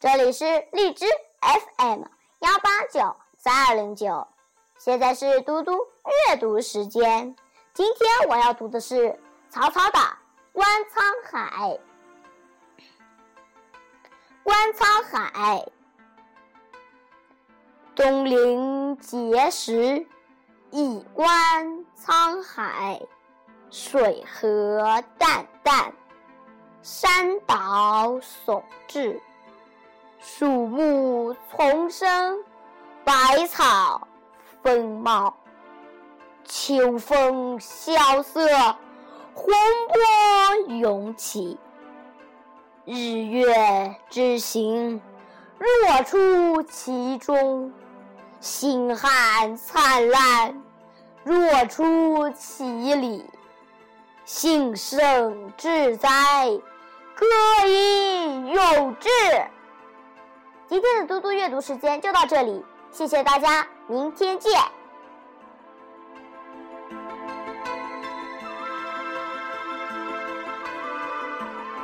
这里是荔枝 FM 幺八九三二零九，现在是嘟嘟阅读时间。今天我要读的是曹操的《观沧海》。观沧海，东临碣石，以观沧海。水何澹澹，山岛竦峙。树木丛生，百草丰茂。秋风萧瑟，洪波涌起。日月之行，若出其中；星汉灿烂，若出其里。幸甚至哉，歌以咏志。今天的嘟嘟阅读时间就到这里，谢谢大家，明天见。